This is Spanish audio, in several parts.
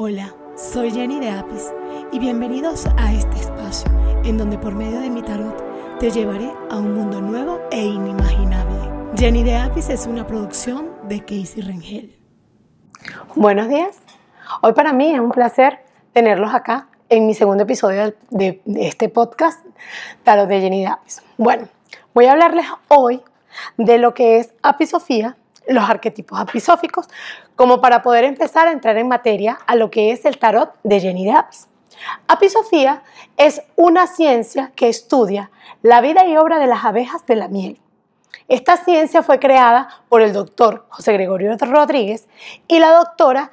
Hola, soy Jenny de Apis y bienvenidos a este espacio en donde por medio de mi tarot te llevaré a un mundo nuevo e inimaginable. Jenny de Apis es una producción de Casey Rengel. Buenos días. Hoy para mí es un placer tenerlos acá en mi segundo episodio de, este podcast, Tarot de Jenny de Apis. Bueno, voy a hablarles hoy de lo que es apisofía los arquetipos apisóficos, como para poder empezar a entrar en materia a lo que es el tarot de Jenny de Apis. Apisofía es una ciencia que estudia la vida y obra de las abejas de la miel. Esta ciencia fue creada por el doctor José Gregorio Rodríguez y la doctora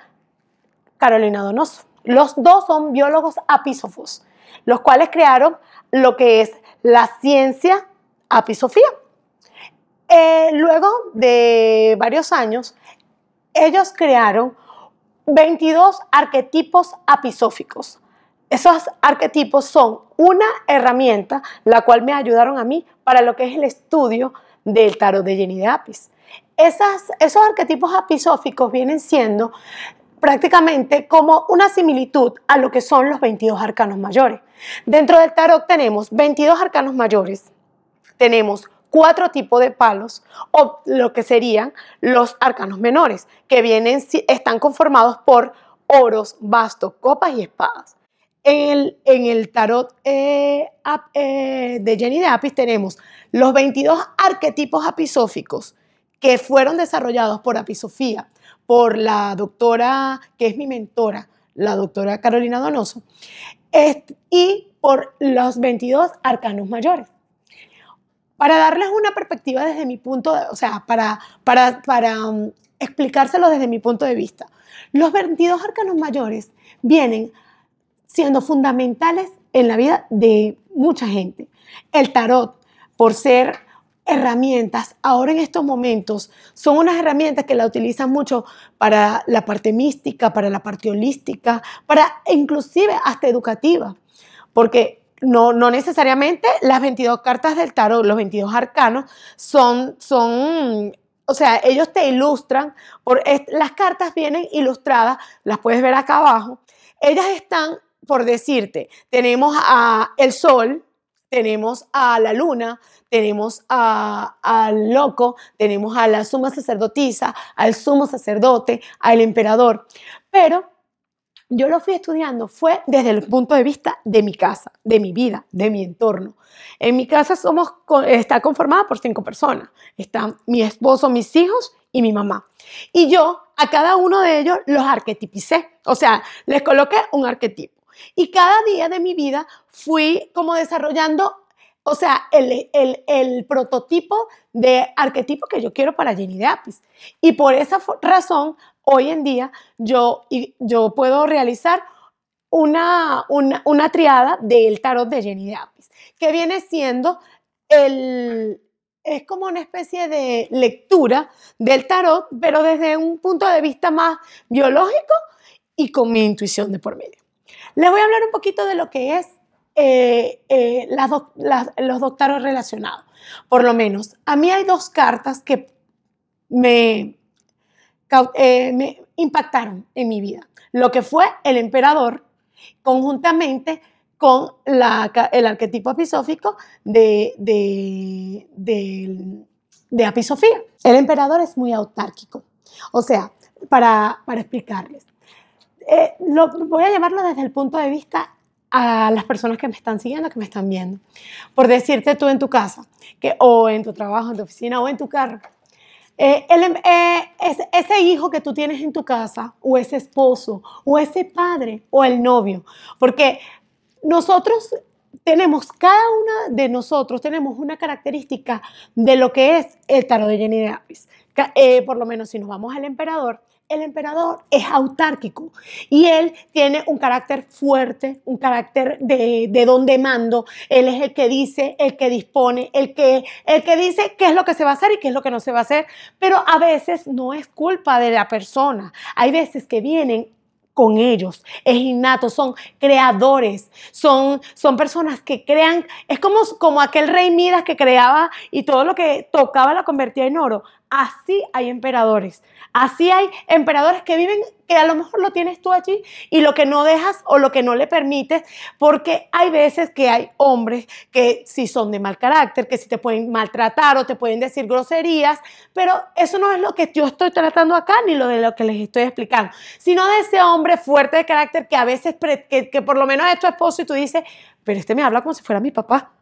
Carolina Donoso. Los dos son biólogos apisófos, los cuales crearon lo que es la ciencia apisofía. Eh, luego de varios años, ellos crearon 22 arquetipos apisóficos. Esos arquetipos son una herramienta la cual me ayudaron a mí para lo que es el estudio del tarot de Jenny de Apis. esos arquetipos apisóficos vienen siendo prácticamente como una similitud a lo que son los 22 arcanos mayores. Dentro del tarot tenemos 22 arcanos mayores, tenemos cuatro tipos de palos o lo que serían los arcanos menores, que vienen, están conformados por oros, bastos, copas y espadas. En el, en el tarot eh, eh, de Jenny de Apis tenemos los 22 arquetipos apisóficos que fueron desarrollados por Apisofía, por la doctora, que es mi mentora, la doctora Carolina Donoso, y por los 22 arcanos mayores para darles una perspectiva desde mi punto, de, o sea, para, para, para um, explicárselo desde mi punto de vista. Los 22 arcanos mayores vienen siendo fundamentales en la vida de mucha gente. El tarot, por ser herramientas, ahora en estos momentos, son unas herramientas que la utilizan mucho para la parte mística, para la parte holística, para inclusive hasta educativa, porque no, no necesariamente las 22 cartas del tarot, los 22 arcanos, son, son o sea, ellos te ilustran, por, las cartas vienen ilustradas, las puedes ver acá abajo. Ellas están, por decirte, tenemos a el sol, tenemos a la luna, tenemos al loco, tenemos a la suma sacerdotisa, al sumo sacerdote, al emperador. Pero yo lo fui estudiando fue desde el punto de vista de mi casa, de mi vida, de mi entorno. En mi casa somos, está conformada por cinco personas. Están mi esposo, mis hijos y mi mamá. Y yo a cada uno de ellos los arquetipicé. O sea, les coloqué un arquetipo. Y cada día de mi vida fui como desarrollando o sea, el, el, prototipo de arquetipo que yo quiero para Jenny de Apis. Y por esa razón hoy en día yo, yo puedo realizar una, una, triada del tarot de Jenny de Apis, que viene siendo el, es como una especie de lectura del tarot, pero desde un punto de vista más biológico y con mi intuición de por medio. Les voy a hablar un poquito de lo que es eh, eh, los doctaros relacionados. Por lo menos, a mí hay dos cartas que me, eh, me impactaron en mi vida. Lo que fue el emperador, conjuntamente con el arquetipo apisófico de, de, de, apisofía. El emperador es muy autárquico. O sea, para, explicarles, eh, lo, voy a llevarlo desde el punto de vista a las personas que me están siguiendo, que me están viendo. Por decirte tú en tu casa, que, o en tu trabajo, en tu oficina, o en tu carro, eh, em, eh, ese hijo que tú tienes en tu casa, o ese esposo, o ese padre, o el novio, porque nosotros tenemos, cada una de nosotros tenemos una característica de lo que es el tarot de Jenny de Apis. Eh, por lo menos si nos vamos al emperador, el emperador es autárquico y él tiene un carácter fuerte, un carácter de, de don de mando. Él es el que dice, el que dispone, el que, el que dice qué es lo que se va a hacer y qué es lo que no se va a hacer. Pero a veces no es culpa de la persona. Hay veces que vienen con ellos, es innato, son creadores, son, son personas que crean, es como, como aquel rey Midas que creaba y todo lo que tocaba lo convertía en oro. Así hay emperadores. Así hay emperadores que viven, que a lo mejor lo tienes tú allí y lo que no dejas o lo que no le permites, porque hay veces que hay hombres que si son de mal carácter, que si te pueden maltratar o te pueden decir groserías, pero eso no es lo que yo estoy tratando acá ni lo de lo que les estoy explicando, sino de ese hombre fuerte de carácter que a veces, que, que por lo menos es tu esposo y tú dices, pero este me habla como si fuera mi papá.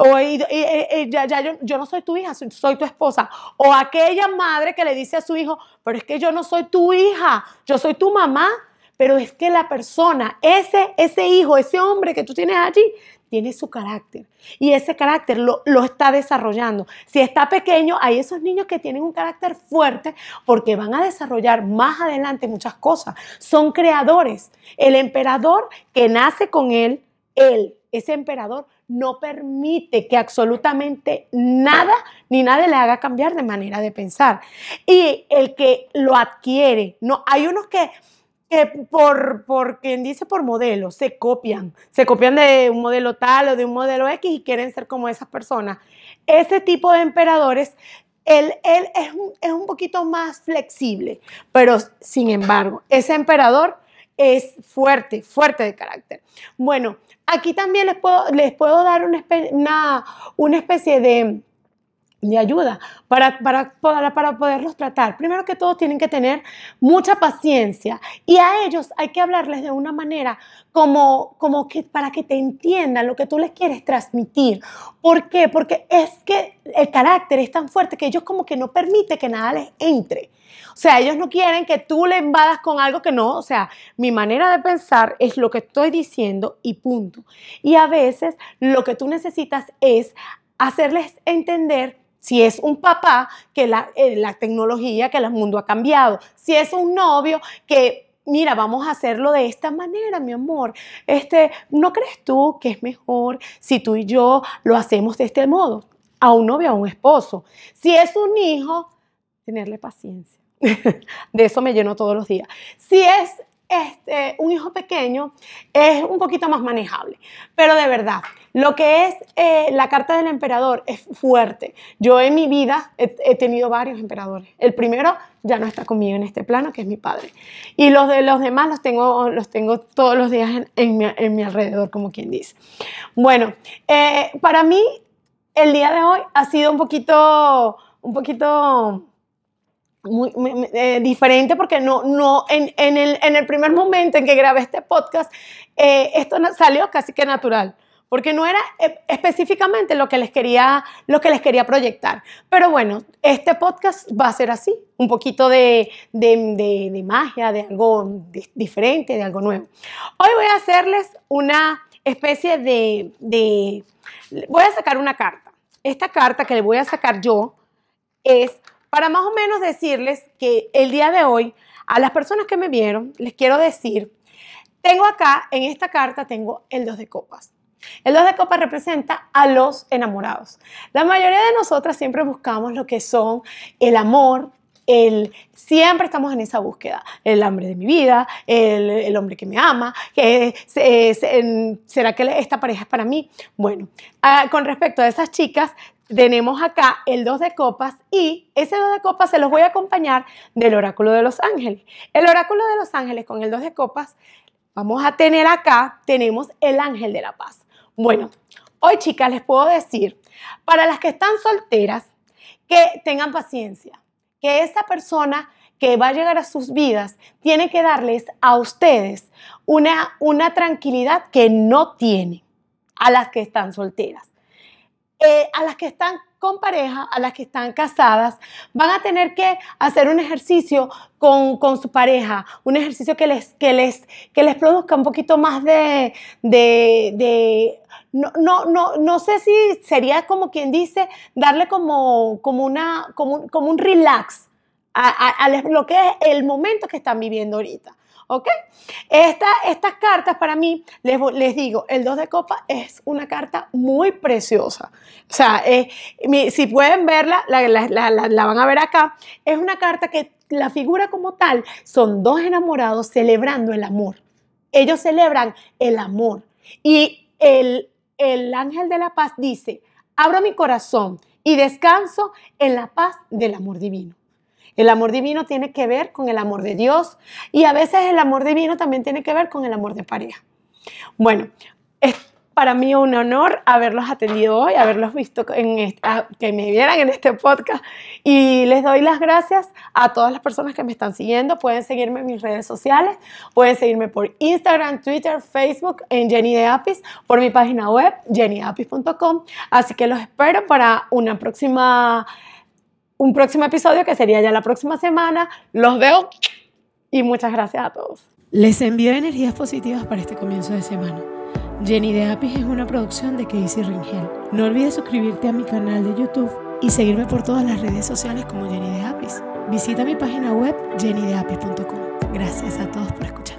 O ya, yo, no soy tu hija, soy, tu esposa. O aquella madre que le dice a su hijo, pero es que yo no soy tu hija, yo soy tu mamá. Pero es que la persona, ese, ese hijo, ese hombre que tú tienes allí, tiene su carácter. Y ese carácter lo, lo, está desarrollando. Si está pequeño, hay esos niños que tienen un carácter fuerte porque van a desarrollar más adelante muchas cosas. Son creadores. El emperador que nace con él, él, ese emperador, no permite que absolutamente nada ni nadie le haga cambiar de manera de pensar. Y el que lo adquiere, no, hay unos que, por, por quien dice por modelo, se copian, se copian de un modelo tal o de un modelo X y quieren ser como esas personas. Ese tipo de emperadores él, él es, un, es, un, poquito más flexible, pero sin embargo, ese emperador es fuerte, fuerte de carácter. Bueno, aquí también les puedo, les puedo dar una, una, especie de, ayuda para, para, para, poderlos tratar. Primero que todo, tienen que tener mucha paciencia y a ellos hay que hablarles de una manera como, como que para que te entiendan lo que tú les quieres transmitir. ¿Por qué? Porque es que el carácter es tan fuerte que ellos como que no permite que nada les entre. O sea, ellos no quieren que tú le invadas con algo que no, o sea, mi manera de pensar es lo que estoy diciendo y punto. Y a veces lo que tú necesitas es hacerles entender si es un papá, que la, eh, la, tecnología, que el mundo ha cambiado. Si es un novio, que mira, vamos a hacerlo de esta manera, mi amor. Este, ¿no crees tú que es mejor si tú y yo lo hacemos de este modo? A un novio, a un esposo. Si es un hijo, tenerle paciencia. de eso me lleno todos los días. Si es este, un hijo pequeño, es un poquito más manejable. Pero de verdad, lo que es eh, la carta del emperador es fuerte. Yo en mi vida he, tenido varios emperadores. El primero ya no está conmigo en este plano, que es mi padre. Y los de los demás los tengo, los tengo todos los días en, mi, alrededor, como quien dice. Bueno, eh, para mí el día de hoy ha sido un poquito, un poquito muy, eh, diferente porque no, no en, en, el, en, el, primer momento en que grabé este podcast, eh, esto salió casi que natural, porque no era eh, específicamente lo que, les quería, lo que les quería proyectar. Pero bueno, este podcast va a ser así, un poquito de, de, de magia, de algo diferente, de algo nuevo. Hoy voy a hacerles una especie de, de... Voy a sacar una carta. Esta carta que le voy a sacar yo es para más o menos decirles que el día de hoy, a las personas que me vieron, les quiero decir, tengo acá, en esta carta, tengo el dos de copas. El dos de copas representa a los enamorados. La mayoría de nosotras siempre buscamos lo que son el amor, el, siempre estamos en esa búsqueda. El hambre de mi vida, el, hombre que me ama, que ¿será que esta pareja es para mí? Bueno, ah, con respecto a esas chicas, tenemos acá el 2 de copas y ese 2 de copas se los voy a acompañar del oráculo de los ángeles. El oráculo de los ángeles con el 2 de copas, vamos a tener acá, tenemos el ángel de la paz. Bueno, hoy chicas les puedo decir, para las que están solteras, que tengan paciencia, que esa persona que va a llegar a sus vidas tiene que darles a ustedes una, una tranquilidad que no tienen a las que están solteras. Eh, a las que están con pareja, a las que están casadas, van a tener que hacer un ejercicio con, su pareja, un ejercicio que les, que les, que les produzca un poquito más de, de, no, no, no, no, sé si sería como quien dice, darle como, como, una, como, como un relax a, a, lo que es el momento que están viviendo ahorita. ¿Ok? estas cartas para mí, les, digo, el 2 de copa es una carta muy preciosa. O sea, si pueden verla, la, la, van a ver acá. Es una carta que la figura como tal son dos enamorados celebrando el amor. Ellos celebran el amor. Y el, el ángel de la paz dice, abro mi corazón y descanso en la paz del amor divino. El amor divino tiene que ver con el amor de Dios y a veces el amor divino también tiene que ver con el amor de pareja. Bueno, es para mí un honor haberlos atendido hoy, haberlos visto, que me vieran en este podcast. Y les doy las gracias a todas las personas que me están siguiendo. Pueden seguirme en mis redes sociales, pueden seguirme por Instagram, Twitter, Facebook, en Jenny de Apis, por mi página web, jennyapis.com. Así que los espero para una próxima, un próximo episodio que sería ya la próxima semana. Los veo y muchas gracias a todos. Les envío energías positivas para este comienzo de semana. Jenny de Apis es una producción de Casey Ringel. No olvides suscribirte a mi canal de YouTube y seguirme por todas las redes sociales como Jenny de Apis. Visita mi página web jennydeapis.com. Gracias a todos por escuchar.